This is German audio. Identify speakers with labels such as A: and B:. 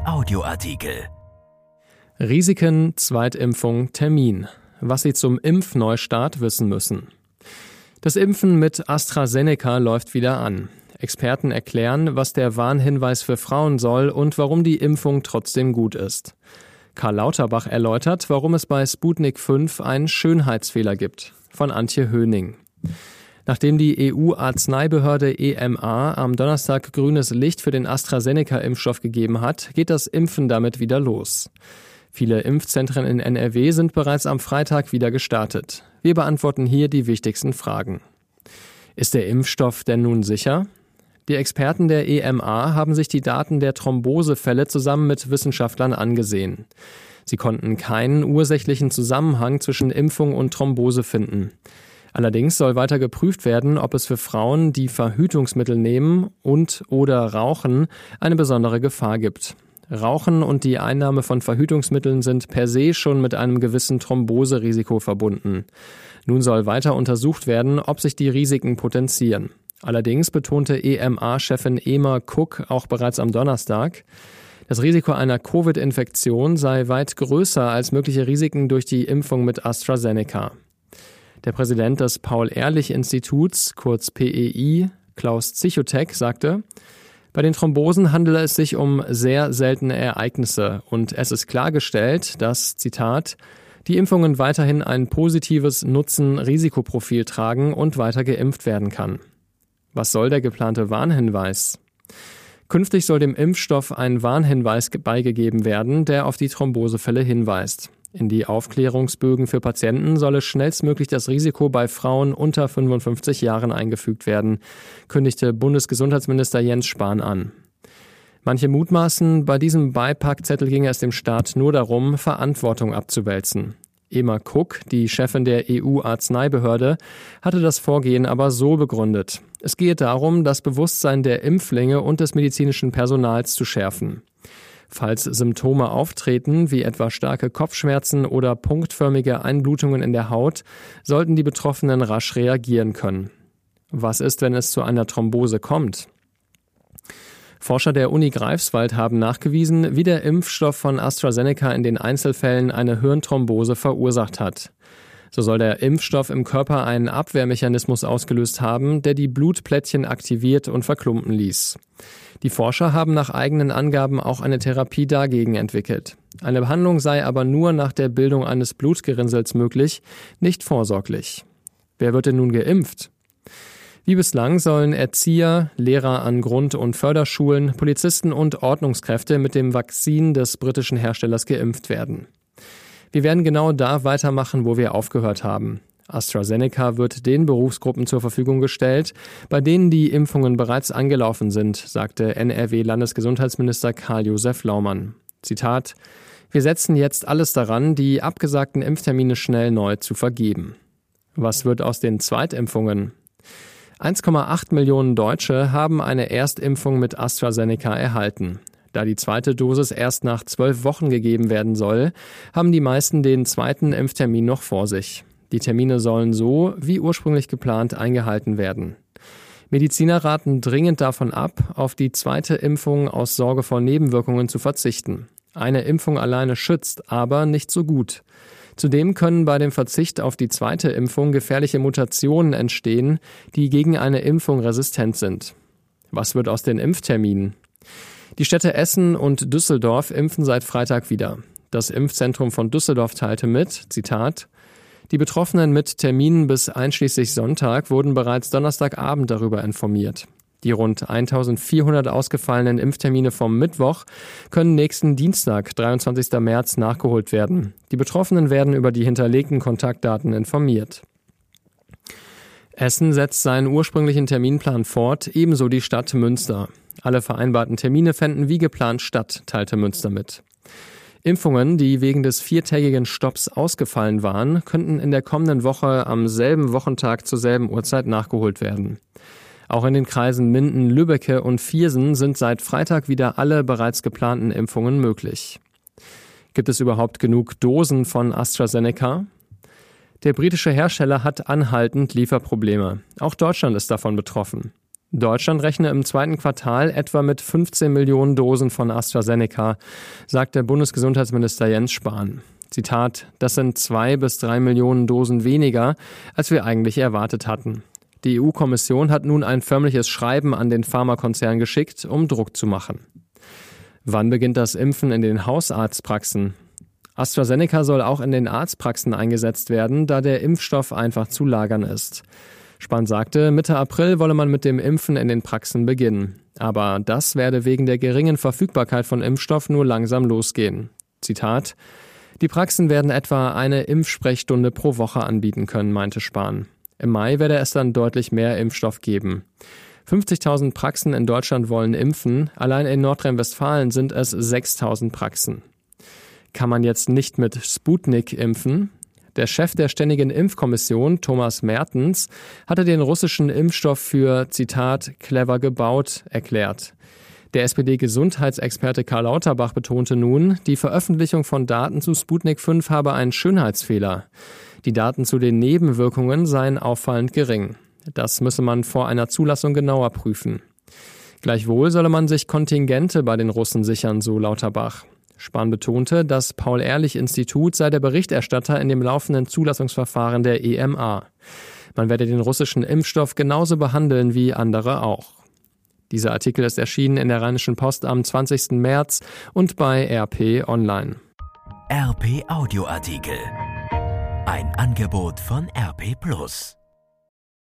A: Audioartikel.
B: Risiken, Zweitimpfung, Termin. Was Sie zum Impfneustart wissen müssen. Das Impfen mit AstraZeneca läuft wieder an. Experten erklären, was der Warnhinweis für Frauen soll und warum die Impfung trotzdem gut ist. Karl Lauterbach erläutert, warum es bei Sputnik 5 einen Schönheitsfehler gibt. Von Antje Höning. Nachdem die EU-Arzneibehörde EMA am Donnerstag grünes Licht für den AstraZeneca-Impfstoff gegeben hat, geht das Impfen damit wieder los. Viele Impfzentren in NRW sind bereits am Freitag wieder gestartet. Wir beantworten hier die wichtigsten Fragen. Ist der Impfstoff denn nun sicher? Die Experten der EMA haben sich die Daten der Thrombosefälle zusammen mit Wissenschaftlern angesehen. Sie konnten keinen ursächlichen Zusammenhang zwischen Impfung und Thrombose finden. Allerdings soll weiter geprüft werden, ob es für Frauen, die Verhütungsmittel nehmen und oder rauchen, eine besondere Gefahr gibt. Rauchen und die Einnahme von Verhütungsmitteln sind per se schon mit einem gewissen Thromboserisiko verbunden. Nun soll weiter untersucht werden, ob sich die Risiken potenzieren. Allerdings betonte EMA-Chefin Ema Cook auch bereits am Donnerstag, das Risiko einer Covid-Infektion sei weit größer als mögliche Risiken durch die Impfung mit AstraZeneca. Der Präsident des Paul-Ehrlich-Instituts, kurz PEI, Klaus Zichotek, sagte, bei den Thrombosen handele es sich um sehr seltene Ereignisse und es ist klargestellt, dass, Zitat, die Impfungen weiterhin ein positives Nutzen-Risikoprofil tragen und weiter geimpft werden kann. Was soll der geplante Warnhinweis? Künftig soll dem Impfstoff ein Warnhinweis beigegeben werden, der auf die Thrombosefälle hinweist. In die Aufklärungsbögen für Patienten solle schnellstmöglich das Risiko bei Frauen unter 55 Jahren eingefügt werden, kündigte Bundesgesundheitsminister Jens Spahn an. Manche mutmaßen, bei diesem Beipackzettel ginge es dem Staat nur darum, Verantwortung abzuwälzen. Emma Cook, die Chefin der EU-Arzneibehörde, hatte das Vorgehen aber so begründet. Es gehe darum, das Bewusstsein der Impflinge und des medizinischen Personals zu schärfen. Falls Symptome auftreten, wie etwa starke Kopfschmerzen oder punktförmige Einblutungen in der Haut, sollten die Betroffenen rasch reagieren können. Was ist, wenn es zu einer Thrombose kommt? Forscher der Uni Greifswald haben nachgewiesen, wie der Impfstoff von AstraZeneca in den Einzelfällen eine Hirnthrombose verursacht hat. So soll der Impfstoff im Körper einen Abwehrmechanismus ausgelöst haben, der die Blutplättchen aktiviert und verklumpen ließ. Die Forscher haben nach eigenen Angaben auch eine Therapie dagegen entwickelt. Eine Behandlung sei aber nur nach der Bildung eines Blutgerinnsels möglich, nicht vorsorglich. Wer wird denn nun geimpft? Wie bislang sollen Erzieher, Lehrer an Grund- und Förderschulen, Polizisten und Ordnungskräfte mit dem Vakzin des britischen Herstellers geimpft werden. Wir werden genau da weitermachen, wo wir aufgehört haben. AstraZeneca wird den Berufsgruppen zur Verfügung gestellt, bei denen die Impfungen bereits angelaufen sind, sagte NRW-Landesgesundheitsminister Karl-Josef Laumann. Zitat Wir setzen jetzt alles daran, die abgesagten Impftermine schnell neu zu vergeben. Was wird aus den Zweitimpfungen? 1,8 Millionen Deutsche haben eine Erstimpfung mit AstraZeneca erhalten. Da die zweite Dosis erst nach zwölf Wochen gegeben werden soll, haben die meisten den zweiten Impftermin noch vor sich. Die Termine sollen so, wie ursprünglich geplant, eingehalten werden. Mediziner raten dringend davon ab, auf die zweite Impfung aus Sorge vor Nebenwirkungen zu verzichten. Eine Impfung alleine schützt, aber nicht so gut. Zudem können bei dem Verzicht auf die zweite Impfung gefährliche Mutationen entstehen, die gegen eine Impfung resistent sind. Was wird aus den Impfterminen? Die Städte Essen und Düsseldorf impfen seit Freitag wieder. Das Impfzentrum von Düsseldorf teilte mit, Zitat, die Betroffenen mit Terminen bis einschließlich Sonntag wurden bereits Donnerstagabend darüber informiert. Die rund 1400 ausgefallenen Impftermine vom Mittwoch können nächsten Dienstag, 23. März, nachgeholt werden. Die Betroffenen werden über die hinterlegten Kontaktdaten informiert. Essen setzt seinen ursprünglichen Terminplan fort, ebenso die Stadt Münster. Alle vereinbarten Termine fänden wie geplant statt, teilte Münster mit. Impfungen, die wegen des viertägigen Stopps ausgefallen waren, könnten in der kommenden Woche am selben Wochentag zur selben Uhrzeit nachgeholt werden. Auch in den Kreisen Minden, Lübbecke und Viersen sind seit Freitag wieder alle bereits geplanten Impfungen möglich. Gibt es überhaupt genug Dosen von AstraZeneca? Der britische Hersteller hat anhaltend Lieferprobleme. Auch Deutschland ist davon betroffen. Deutschland rechne im zweiten Quartal etwa mit 15 Millionen Dosen von AstraZeneca, sagte Bundesgesundheitsminister Jens Spahn. Zitat, das sind zwei bis drei Millionen Dosen weniger, als wir eigentlich erwartet hatten. Die EU-Kommission hat nun ein förmliches Schreiben an den Pharmakonzern geschickt, um Druck zu machen. Wann beginnt das Impfen in den Hausarztpraxen? AstraZeneca soll auch in den Arztpraxen eingesetzt werden, da der Impfstoff einfach zu lagern ist. Spahn sagte, Mitte April wolle man mit dem Impfen in den Praxen beginnen. Aber das werde wegen der geringen Verfügbarkeit von Impfstoff nur langsam losgehen. Zitat Die Praxen werden etwa eine Impfsprechstunde pro Woche anbieten können, meinte Spahn. Im Mai werde es dann deutlich mehr Impfstoff geben. 50.000 Praxen in Deutschland wollen impfen, allein in Nordrhein-Westfalen sind es 6.000 Praxen. Kann man jetzt nicht mit Sputnik impfen? Der Chef der Ständigen Impfkommission, Thomas Mertens, hatte den russischen Impfstoff für, Zitat, clever gebaut erklärt. Der SPD-Gesundheitsexperte Karl Lauterbach betonte nun, die Veröffentlichung von Daten zu Sputnik 5 habe einen Schönheitsfehler. Die Daten zu den Nebenwirkungen seien auffallend gering. Das müsse man vor einer Zulassung genauer prüfen. Gleichwohl solle man sich Kontingente bei den Russen sichern, so Lauterbach. Spahn betonte, das Paul-Ehrlich-Institut sei der Berichterstatter in dem laufenden Zulassungsverfahren der EMA. Man werde den russischen Impfstoff genauso behandeln wie andere auch. Dieser Artikel ist erschienen in der Rheinischen Post am 20. März und bei RP Online.
A: RP Audioartikel. Ein Angebot von RP Plus.